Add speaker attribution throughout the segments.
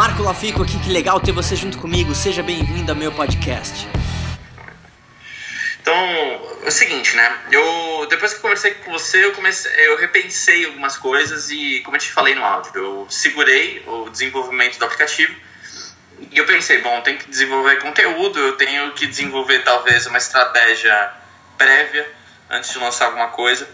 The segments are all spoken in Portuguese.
Speaker 1: Marco Lafico aqui, que legal ter você junto comigo. Seja bem-vindo ao meu podcast.
Speaker 2: Então, é o seguinte, né? Eu depois que eu conversei com você, eu comecei, eu repensei algumas coisas e, como eu te falei no áudio, eu segurei o desenvolvimento do aplicativo e eu pensei, bom, tem que desenvolver conteúdo, eu tenho que desenvolver talvez uma estratégia prévia antes de lançar alguma coisa.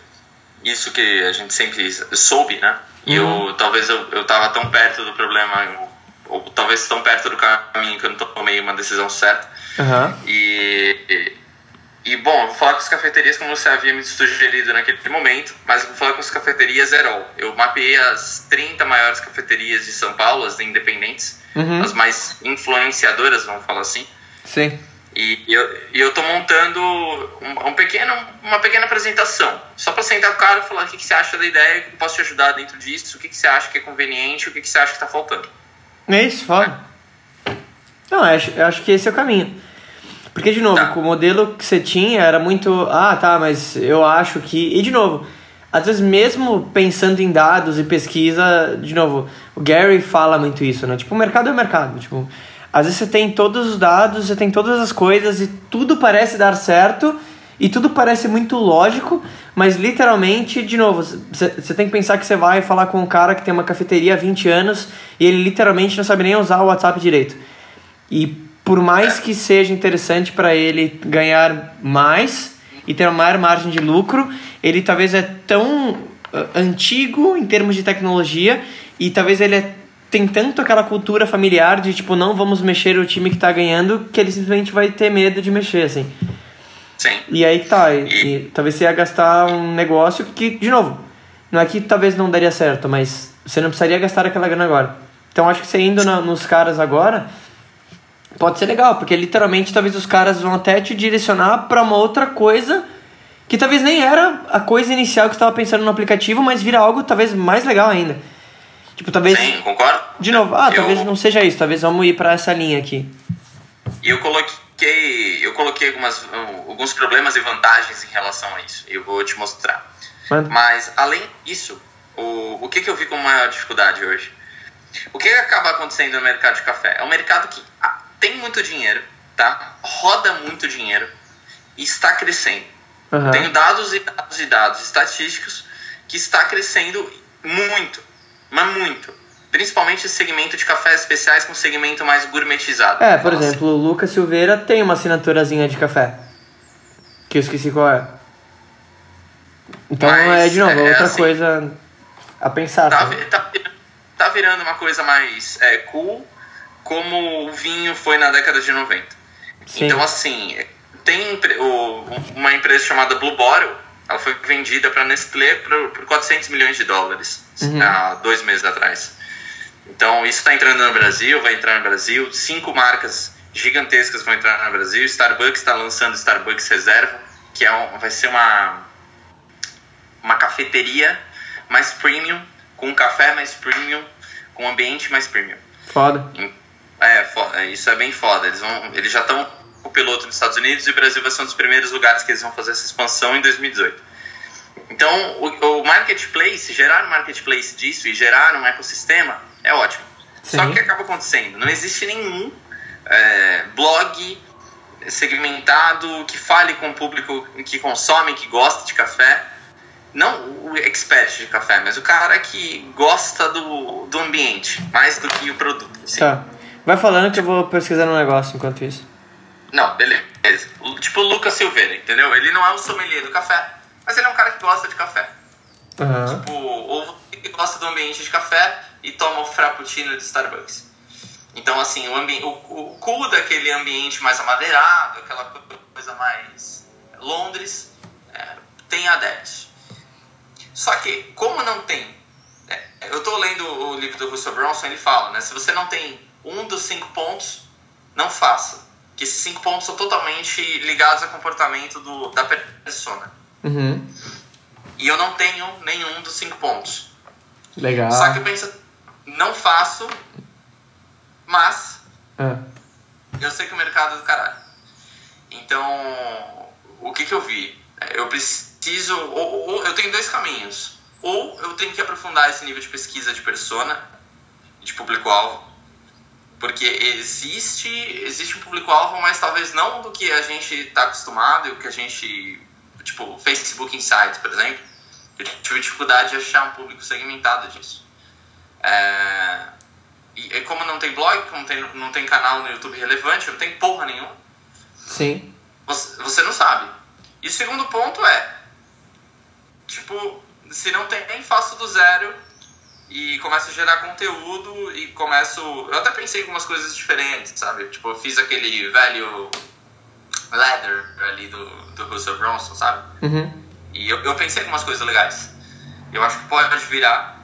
Speaker 2: Isso que a gente sempre soube, né? E uhum. eu talvez eu, eu tava tão perto do problema, ou, talvez tão perto do caminho que eu não tomei uma decisão certa.
Speaker 1: Uhum.
Speaker 2: E, e, e, bom, vou falar com as cafeterias como você havia me sugerido naquele momento, mas vou falar com as cafeterias Zerol. Eu mapeei as 30 maiores cafeterias de São Paulo, as independentes, uhum. as mais influenciadoras, vamos falar assim.
Speaker 1: Sim.
Speaker 2: E eu, e eu tô montando um, um, pequeno, uma pequena apresentação, só para sentar o cara e falar o que, que você acha da ideia, o que posso te ajudar dentro disso, o que, que você acha que é conveniente, o que, que você acha que tá faltando.
Speaker 1: É isso, fala. Não, eu acho, eu acho que esse é o caminho. Porque, de novo, tá. o modelo que você tinha era muito. Ah, tá, mas eu acho que. E, de novo, às vezes, mesmo pensando em dados e pesquisa, de novo, o Gary fala muito isso, né? Tipo, o mercado é o mercado. Tipo, às vezes você tem todos os dados, você tem todas as coisas e tudo parece dar certo e tudo parece muito lógico, mas literalmente, de novo, você tem que pensar que você vai falar com um cara que tem uma cafeteria há 20 anos e ele literalmente não sabe nem usar o WhatsApp direito. E por mais que seja interessante para ele ganhar mais e ter uma maior margem de lucro, ele talvez é tão uh, antigo em termos de tecnologia e talvez ele é tem tanto aquela cultura familiar de tipo, não vamos mexer o time que tá ganhando, que ele simplesmente vai ter medo de mexer, assim.
Speaker 2: Sim.
Speaker 1: E aí tá, e, e talvez você ia gastar um negócio que, de novo, não é que talvez não daria certo, mas você não precisaria gastar aquela grana agora. Então acho que você indo na, nos caras agora pode ser legal, porque literalmente talvez os caras vão até te direcionar para uma outra coisa que talvez nem era a coisa inicial que você estava pensando no aplicativo, mas vira algo talvez mais legal ainda. Tipo, talvez.
Speaker 2: Sim, concordo.
Speaker 1: De novo, ah, eu... talvez não seja isso, talvez vamos ir para essa linha aqui.
Speaker 2: E eu coloquei, eu coloquei algumas, alguns problemas e vantagens em relação a isso. Eu vou te mostrar. Mano. Mas, além disso, o, o que, que eu vi como maior dificuldade hoje? O que, que acaba acontecendo no mercado de café? É um mercado que ah, tem muito dinheiro, tá? Roda muito dinheiro e está crescendo. Uhum. Tenho dados e dados e dados estatísticos que está crescendo muito mas muito. Principalmente segmento de cafés especiais com segmento mais gourmetizado.
Speaker 1: É, por exemplo, o Lucas Silveira tem uma assinaturazinha de café. Que eu esqueci qual é. Então mas, é de novo, é, outra assim, coisa a pensar.
Speaker 2: Tá, tá, tá, virando uma coisa mais é, cool, como o vinho foi na década de 90. Sim. Então, assim, tem uma empresa chamada Blue Bottle ela foi vendida para Nestlé por, por 400 milhões de dólares uhum. há dois meses atrás. Então, isso está entrando no Brasil, vai entrar no Brasil. Cinco marcas gigantescas vão entrar no Brasil. Starbucks está lançando Starbucks Reserva, que é um, vai ser uma, uma cafeteria mais premium, com café mais premium, com ambiente mais premium.
Speaker 1: Foda.
Speaker 2: É, foda. isso é bem foda. Eles, vão, eles já estão o piloto nos Estados Unidos e o Brasil vai ser um dos primeiros lugares que eles vão fazer essa expansão em 2018. Então, o, o marketplace, gerar um marketplace disso e gerar um ecossistema é ótimo. Sim. Só que o que acaba acontecendo? Não existe nenhum é, blog segmentado que fale com o público que consome, que gosta de café. Não o expert de café, mas o cara que gosta do, do ambiente, mais do que o produto.
Speaker 1: Tá. Vai falando que eu vou pesquisar um negócio enquanto isso.
Speaker 2: Não, beleza. Tipo o Lucas Silveira, entendeu? Ele não é o sommelier do café, mas ele é um cara que gosta de café. Uhum. Tipo, ou que gosta do ambiente de café e toma o frappuccino de Starbucks. Então, assim, o, o, o cool daquele ambiente mais amadeirado, aquela coisa mais Londres, é, tem adeptos. Só que, como não tem... É, eu tô lendo o livro do Russell Bronson, ele fala, né? Se você não tem um dos cinco pontos, não faça que esses cinco pontos são totalmente ligados ao comportamento do, da persona.
Speaker 1: Uhum.
Speaker 2: E eu não tenho nenhum dos cinco pontos.
Speaker 1: Legal.
Speaker 2: Só que eu penso, não faço, mas
Speaker 1: ah.
Speaker 2: eu sei que o mercado é do caralho. Então, o que, que eu vi? Eu preciso. Ou, ou, eu tenho dois caminhos. Ou eu tenho que aprofundar esse nível de pesquisa de persona, de público-alvo, Porque existe, existe um público-alvo, mas talvez não do que a gente está acostumado e o que a gente. Tipo, Facebook Insights, por exemplo. Eu tive dificuldade de achar um público segmentado disso. É, e, e, como não tem blog, como tem, não tem canal no YouTube relevante, não tem porra nenhuma.
Speaker 1: Sim.
Speaker 2: Você, você não sabe. E o segundo ponto é, tipo, se não tem, nem faço do zero e começo a gerar conteúdo e começo. Eu até pensei em algumas coisas diferentes, sabe? Tipo, eu fiz aquele velho leather ali do, do Russell Bronson, sabe?
Speaker 1: Uhum.
Speaker 2: E eu, eu pensei algumas coisas legais. Eu acho que pode virar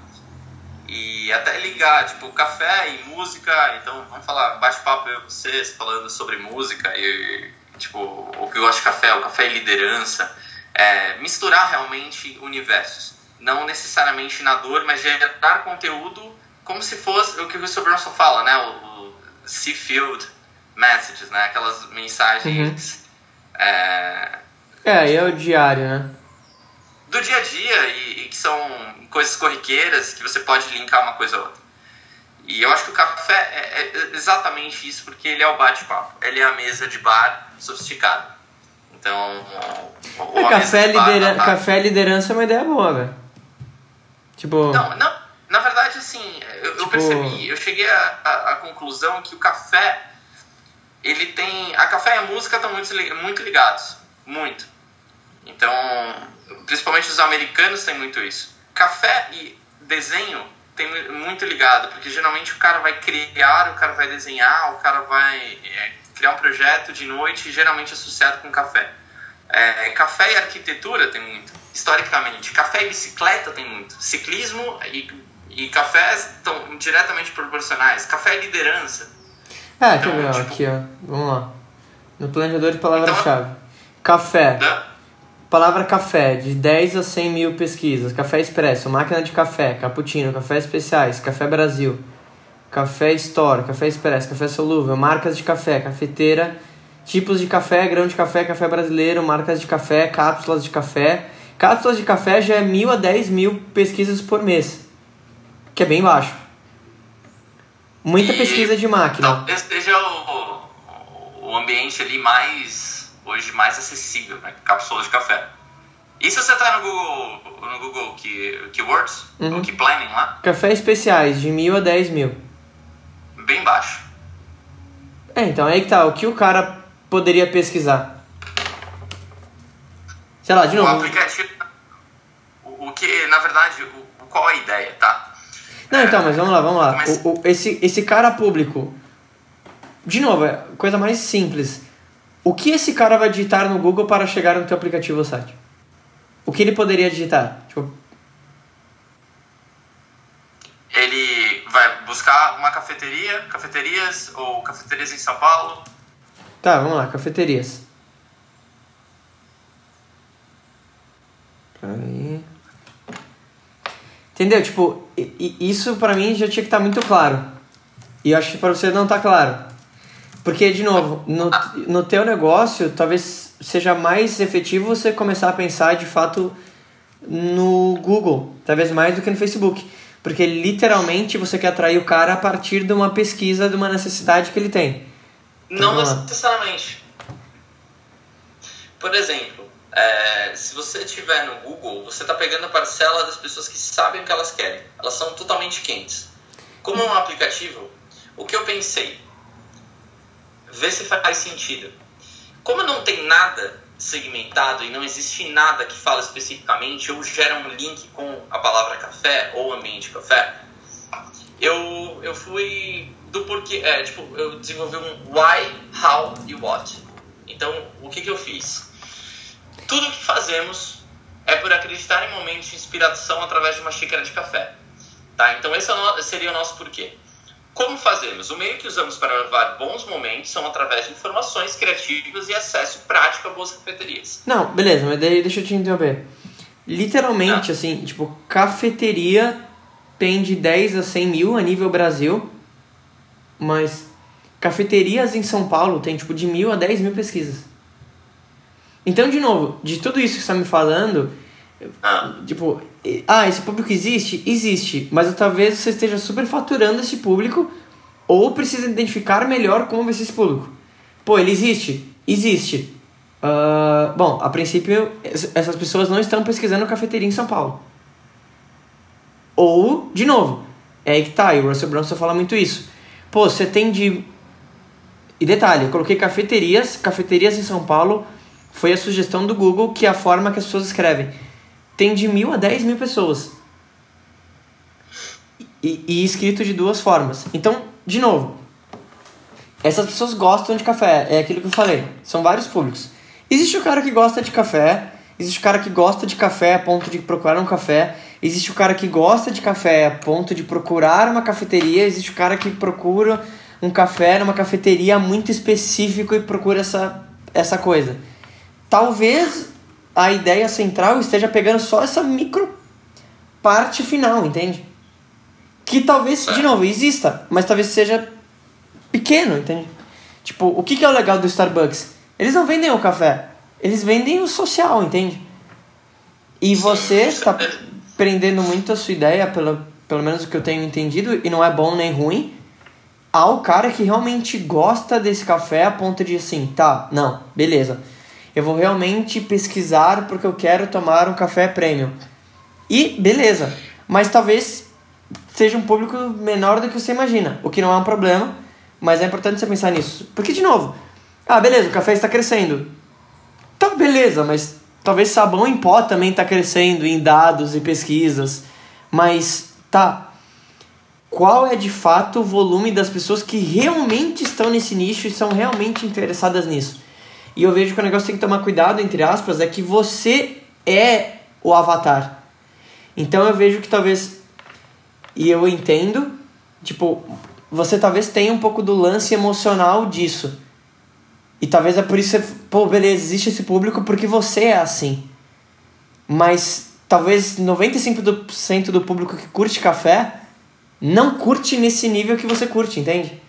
Speaker 2: e até ligar, tipo, café e música. Então, vamos falar, bate-papo eu e vocês falando sobre música e, tipo, o que eu acho de café, o café e liderança. É, misturar realmente universos não necessariamente na dor, mas gerar conteúdo como se fosse o que o Brunson fala, né? O, o Seafield Messages, né? Aquelas mensagens. Uhum. É,
Speaker 1: é, e é o diário, né?
Speaker 2: Do dia a dia e, e, que são coisas corriqueiras que você pode linkar uma coisa a outra. E eu acho que o café é, é exatamente isso, porque ele é o bate-papo. Ele é a mesa de bar sofisticada. Então.
Speaker 1: É, café, lidera bar, café liderança é uma ideia boa, velho.
Speaker 2: Tipo... Não, não, na verdade, assim, eu, tipo... eu percebi, eu cheguei à conclusão que o café, ele tem... A café e a música estão muito, muito ligados, muito. Então, principalmente os americanos têm muito isso. Café e desenho tem muito ligado, porque geralmente o cara vai criar, o cara vai desenhar, o cara vai é, criar um projeto de noite, geralmente associado com café. É, café e arquitetura tem muito, historicamente. Café e bicicleta tem muito. Ciclismo e, e café estão diretamente proporcionais. Café e liderança.
Speaker 1: É, então, que tipo... aqui, ó. Vamos lá. No planejador de palavra-chave. Então, café. Palavra café, de 10 a 100 mil pesquisas. Café expresso, máquina de café, cappuccino, café especiais, café Brasil, café store, café expresso, café solúvel, marcas de café, cafeteira tipos de café, grão de café, café brasileiro, marcas de café, cápsulas de café. Cápsulas de café já é mil a dez mil pesquisas por mês, que é bem baixo. Muita e pesquisa de máquina.
Speaker 2: Talvez seja o, o ambiente ali mais, hoje, mais acessível, né? Cápsulas de café. E se você tá no Google, no Google que, Keywords, uhum. ou Planning lá?
Speaker 1: Café especiais, de mil a dez mil.
Speaker 2: Bem baixo.
Speaker 1: É, então aí que tá. O que o cara poderia pesquisar? Sei lá, de novo.
Speaker 2: O aplicativo. O, o que, na verdade, o, qual a ideia, tá?
Speaker 1: Não, então, mas vamos lá, vamos lá. Mas... O, o, esse, esse cara público. De novo, é coisa mais simples. O que esse cara vai digitar no Google para chegar no teu aplicativo ou site? O que ele poderia digitar? Tipo...
Speaker 2: Ele vai buscar uma cafeteria, cafeterias ou cafeterias em São Paulo,
Speaker 1: Tá, vamos lá, cafeterias. Aí. Entendeu? Tipo, isso pra mim já tinha que estar tá muito claro. E eu acho que pra você não tá claro. Porque, de novo, no, no teu negócio, talvez seja mais efetivo você começar a pensar de fato no Google, talvez mais do que no Facebook. Porque literalmente você quer atrair o cara a partir de uma pesquisa, de uma necessidade que ele tem.
Speaker 2: Não necessariamente. Por exemplo, é, se você estiver no Google, você está pegando a parcela das pessoas que sabem o que elas querem. Elas são totalmente quentes. Como é um aplicativo, o que eu pensei? Ver se faz sentido. Como não tem nada segmentado e não existe nada que fala especificamente ou gera um link com a palavra café ou ambiente café, eu, eu fui do porquê. É, tipo, eu desenvolvi um why, how e what. Então, o que, que eu fiz? Tudo que fazemos é por acreditar em momentos de inspiração através de uma xícara de café. Tá? Então, esse é seria o nosso porquê. Como fazemos? O meio que usamos para levar bons momentos são através de informações criativas e acesso prático a boas cafeterias.
Speaker 1: Não, beleza, mas daí deixa eu te interromper. Literalmente, Não. assim, tipo, cafeteria tem de 10 a 100 mil a nível Brasil mas cafeterias em São Paulo tem tipo de mil a dez mil pesquisas. Então, de novo, de tudo isso que você está me falando, tipo, ah, esse público existe? Existe, mas talvez você esteja superfaturando esse público ou precisa identificar melhor como vai ser esse público. Pô, ele existe? Existe. Uh, bom, a princípio, essas pessoas não estão pesquisando cafeteria em São Paulo. Ou, de novo, é aí que tá, e o Russell Brunson fala muito isso. Pô, você tem de. E detalhe, eu coloquei cafeterias, cafeterias em São Paulo foi a sugestão do Google, que é a forma que as pessoas escrevem. Tem de mil a dez mil pessoas. E, e escrito de duas formas. Então, de novo, essas pessoas gostam de café, é aquilo que eu falei, são vários públicos. Existe o cara que gosta de café, existe o cara que gosta de café a ponto de procurar um café, existe o cara que gosta de café a ponto de procurar uma cafeteria, existe o cara que procura um café numa cafeteria muito específico e procura essa, essa coisa. Talvez a ideia central esteja pegando só essa micro parte final, entende? Que talvez, de novo, exista, mas talvez seja pequeno, entende? Tipo, o que, que é o legal do Starbucks? Eles não vendem o café, eles vendem o social, entende? E você está prendendo muito a sua ideia, pelo, pelo menos o que eu tenho entendido, e não é bom nem ruim, ao cara que realmente gosta desse café a ponto de assim, tá, não, beleza. Eu vou realmente pesquisar porque eu quero tomar um café premium. E beleza, mas talvez seja um público menor do que você imagina, o que não é um problema, mas é importante você pensar nisso. Porque, de novo, ah, beleza, o café está crescendo. Tá, beleza, mas talvez sabão em pó também está crescendo em dados e pesquisas. Mas, tá. Qual é de fato o volume das pessoas que realmente estão nesse nicho e são realmente interessadas nisso? E eu vejo que o negócio tem que tomar cuidado, entre aspas, é que você é o avatar. Então eu vejo que talvez. E eu entendo, tipo, você talvez tenha um pouco do lance emocional disso. E talvez é por isso que pô, beleza, existe esse público porque você é assim. Mas talvez 95% do público que curte café não curte nesse nível que você curte, entende?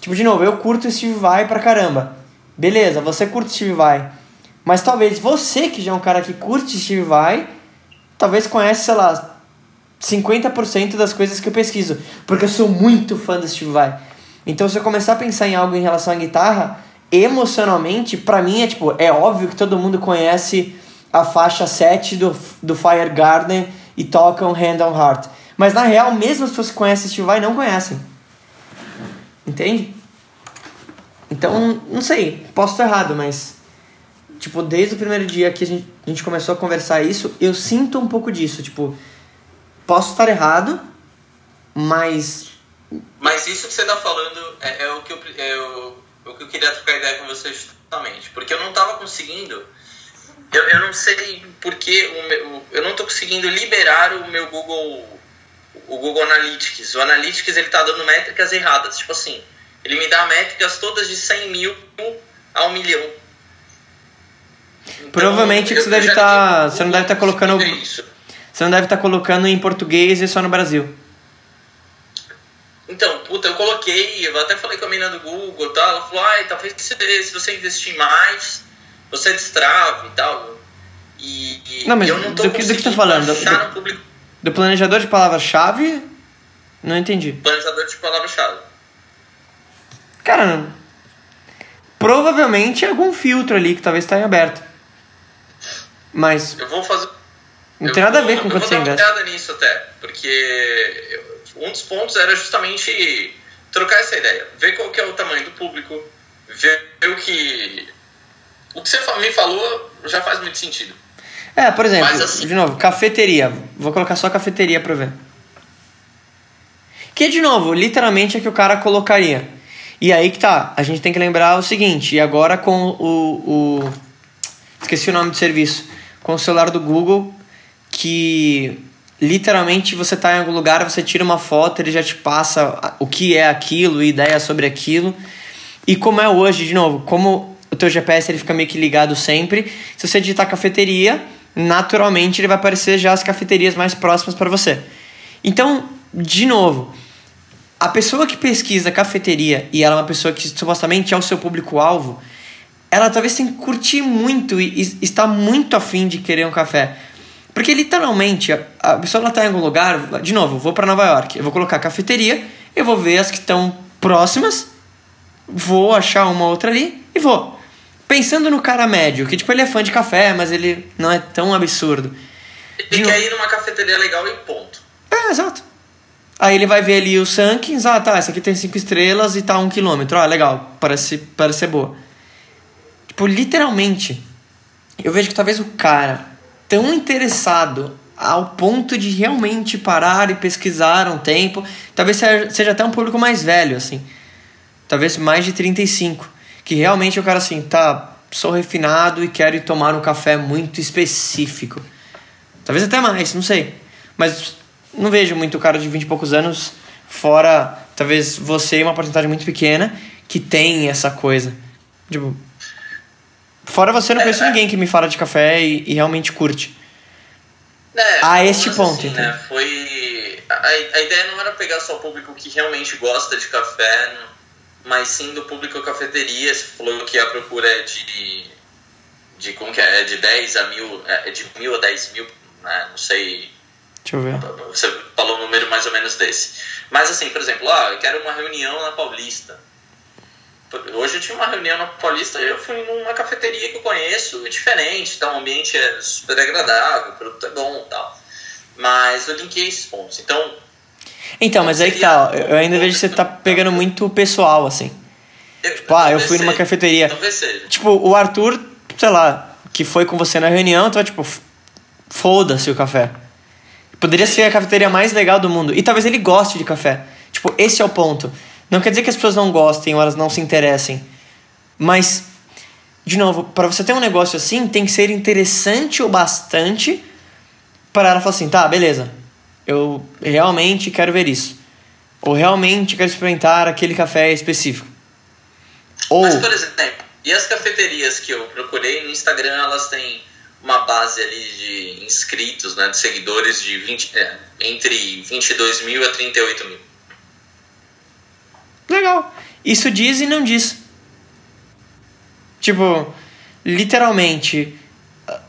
Speaker 1: Tipo, de novo, eu curto Steve Vai pra caramba. Beleza, você curte Steve Vai. Mas talvez você, que já é um cara que curte Steve Vai, talvez conhece, sei lá, 50% das coisas que eu pesquiso, porque eu sou muito fã do Steve Vai. Então, se eu começar a pensar em algo em relação à guitarra, emocionalmente, para mim é tipo, é óbvio que todo mundo conhece a faixa 7 do, do Fire Garden e tocam Hand on Heart. Mas na real, mesmo as pessoas que conhecem Steve Vai não conhecem. Entende? Então, não sei, posso estar errado, mas tipo, desde o primeiro dia que a gente, a gente começou a conversar isso, eu sinto um pouco disso, tipo, Posso estar errado, mas.
Speaker 2: Mas isso que você está falando é, é, o que eu, é o, o que eu queria trocar ideia com você justamente. Porque eu não estava conseguindo. Eu, eu não sei porque o meu, eu não estou conseguindo liberar o meu Google o Google Analytics. O Analytics ele tá dando métricas erradas. Tipo assim, ele me dá métricas todas de 100 mil a 1 milhão.
Speaker 1: Então, Provavelmente eu, você deve estar. Tá, você não deve estar tá colocando. Você não deve estar tá colocando em português e só no Brasil.
Speaker 2: Então, puta, eu coloquei, eu até falei com a menina do Google tal, ela falou, ai, talvez se, você investir mais, você destrave e tal. E, e
Speaker 1: não, mas eu não tô do, que, do que você tá falando? Do, do planejador de palavra-chave? Não entendi.
Speaker 2: Planejador de palavra-chave.
Speaker 1: Cara, provavelmente é algum filtro ali que talvez está em aberto. Mas.
Speaker 2: Eu vou fazer
Speaker 1: não tem nada a ver com quanto
Speaker 2: você
Speaker 1: investe.
Speaker 2: Eu vou dar uma olhada nisso até, porque um dos pontos era justamente trocar essa ideia, ver qual que é o tamanho do público, ver o que... O que você me falou já faz muito sentido.
Speaker 1: É, por exemplo, assim, de novo, cafeteria. Vou colocar só cafeteria pra ver. Que, de novo, literalmente é que o cara colocaria. E aí que tá, a gente tem que lembrar o seguinte, e agora com o, o esqueci o nome do serviço, com o celular do Google, que literalmente você está em algum lugar, você tira uma foto, ele já te passa o que é aquilo, ideia sobre aquilo. E como é hoje, de novo, como o teu GPS ele fica meio que ligado sempre, se você digitar cafeteria, naturalmente ele vai aparecer já as cafeterias mais próximas para você. Então, de novo, a pessoa que pesquisa cafeteria e ela é uma pessoa que supostamente é o seu público-alvo, ela talvez tenha que curtir muito e, e está muito afim de querer um café. Porque literalmente, a, pessoa ela tá em algum lugar, de novo, vou para Nova York, eu vou colocar cafeteria, eu vou ver as que estão próximas, vou achar uma outra ali e vou. Pensando no cara médio, que tipo, ele é fã de café, mas ele não é tão absurdo.
Speaker 2: Ele quer ir numa cafeteria legal e ponto.
Speaker 1: É, exato. Aí ele vai ver ali os rankings, ah tá, essa aqui tem 5 estrelas e tá um quilômetro. Ah, legal, parece, parece ser boa. Tipo, literalmente, eu vejo que talvez o cara tão interessado ao ponto de realmente parar e pesquisar um tempo, talvez seja até um público mais velho, assim. Talvez mais de 35. Que realmente o cara assim, tá, sou refinado e quero ir tomar um café muito específico. Talvez até mais, não sei. Mas não vejo muito cara de 20 e poucos anos, fora talvez você e uma porcentagem muito pequena, que tem essa coisa. Tipo, fora você, não conheço é, ninguém que me fala de café e, e realmente curte.
Speaker 2: É,
Speaker 1: a este ponto,
Speaker 2: assim, né? Foi. A, a ideia não era pegar só o público que realmente gosta de café, mas sim do público cafeteria. Você falou que a procura é de. de como que é? É de 10 a mil. É, é de mil a 10 mil, né? Não sei.
Speaker 1: Deixa eu ver.
Speaker 2: Você falou um número mais ou menos desse. Mas assim, por exemplo, ah, eu quero uma reunião na Paulista. Hoje eu tinha uma reunião na Paulista e eu fui numa cafeteria que eu conheço, diferente, então o ambiente é super agradável, o produto é bom e tal. Mas eu linkei esses pontos. Então.
Speaker 1: Então, mas aí que tá, eu ainda vejo que você tá pegando muito pessoal, assim. Eu, tipo, ah, eu fui numa cafeteria. Tipo, o Arthur, sei lá, que foi com você na reunião, então, tipo, foda-se o café. Poderia ser a cafeteria mais legal do mundo. E talvez ele goste de café. Tipo, esse é o ponto. Não quer dizer que as pessoas não gostem ou elas não se interessem. Mas, de novo, para você ter um negócio assim, tem que ser interessante o bastante para ela falar assim: tá, beleza, eu realmente quero ver isso. Ou realmente quero experimentar aquele café específico.
Speaker 2: Ou... Mas, por exemplo, e as cafeterias que eu procurei no Instagram, elas têm uma base ali de inscritos, né, de seguidores de 20, é, entre 22 mil a 38 mil.
Speaker 1: Legal. Isso diz e não diz. Tipo, literalmente.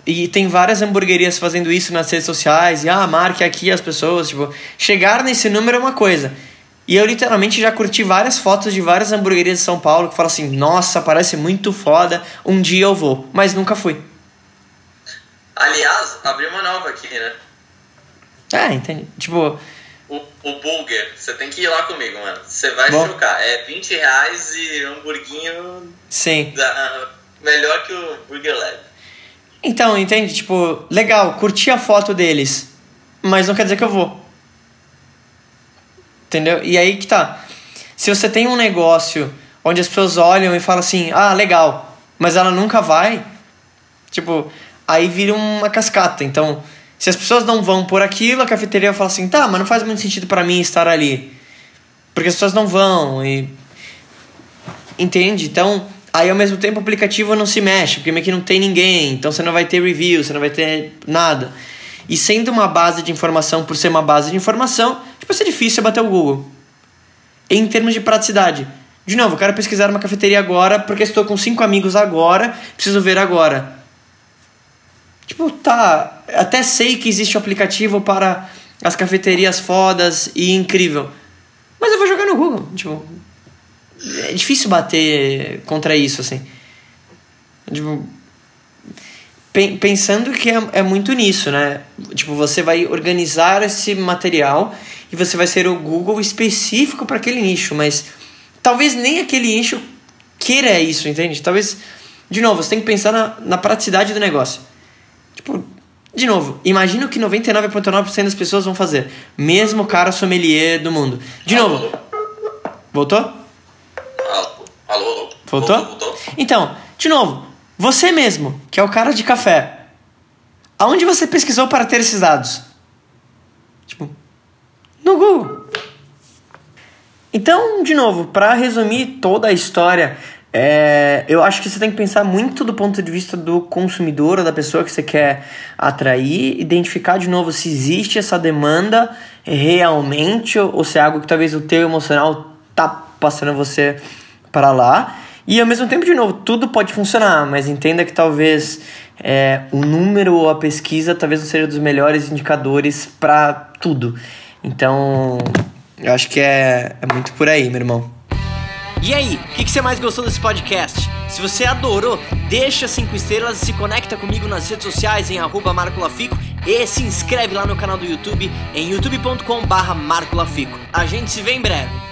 Speaker 1: E tem várias hamburguerias fazendo isso nas redes sociais. E ah, marque aqui as pessoas. Tipo, chegar nesse número é uma coisa. E eu literalmente já curti várias fotos de várias hamburguerias de São Paulo que falam assim: nossa, parece muito foda, um dia eu vou. Mas nunca fui.
Speaker 2: Aliás, abriu uma nova aqui, né?
Speaker 1: É, entendi. Tipo,
Speaker 2: o, o Burger, você tem que ir lá comigo, mano. Você vai Bom. chocar. É 20 reais e hamburguinho.
Speaker 1: Sim.
Speaker 2: Da, melhor que o Burger Lab.
Speaker 1: Então, entende? Tipo, legal, curti a foto deles. Mas não quer dizer que eu vou. Entendeu? E aí que tá. Se você tem um negócio onde as pessoas olham e falam assim, ah, legal, mas ela nunca vai, tipo, aí vira uma cascata. Então, se as pessoas não vão por aquilo, a cafeteria fala assim: tá, mas não faz muito sentido para mim estar ali. Porque as pessoas não vão e. Entende? Então, aí ao mesmo tempo o aplicativo não se mexe, porque meio que não tem ninguém, então você não vai ter review, você não vai ter nada. E sendo uma base de informação por ser uma base de informação, tipo, ser difícil bater o Google. Em termos de praticidade. De novo, eu quero pesquisar uma cafeteria agora porque estou com cinco amigos agora, preciso ver agora. Tipo, tá. Até sei que existe um aplicativo para as cafeterias fodas e incrível. Mas eu vou jogar no Google. Tipo. É difícil bater contra isso, assim. Tipo. Pensando que é, é muito nisso, né? Tipo, você vai organizar esse material e você vai ser o Google específico para aquele nicho, mas talvez nem aquele nicho queira isso, entende? Talvez, de novo, você tem que pensar na, na praticidade do negócio. Tipo, de novo, imagina o que 99,9% das pessoas vão fazer. Mesmo o cara sommelier do mundo. De
Speaker 2: alô.
Speaker 1: novo. Voltou?
Speaker 2: Alô, alô.
Speaker 1: Voltou? Voltou, voltou? Então, de novo, você mesmo, que é o cara de café. Aonde você pesquisou para ter esses dados? Tipo, no Google. Então, de novo, para resumir toda a história é, eu acho que você tem que pensar muito do ponto de vista do consumidor ou da pessoa que você quer atrair, identificar de novo se existe essa demanda realmente ou se é algo que talvez o teu emocional tá passando você para lá. E ao mesmo tempo, de novo, tudo pode funcionar, mas entenda que talvez é, o número ou a pesquisa talvez não seja dos melhores indicadores para tudo. Então, Eu acho que é, é muito por aí, meu irmão. E aí, o que, que, você mais gostou desse podcast? Se você adorou, deixa 5 estrelas e se conecta comigo nas redes sociais em arroba Marco Lafico e se inscreve lá no canal do YouTube em youtube.com barra Marco Lafico. A gente se vê em breve.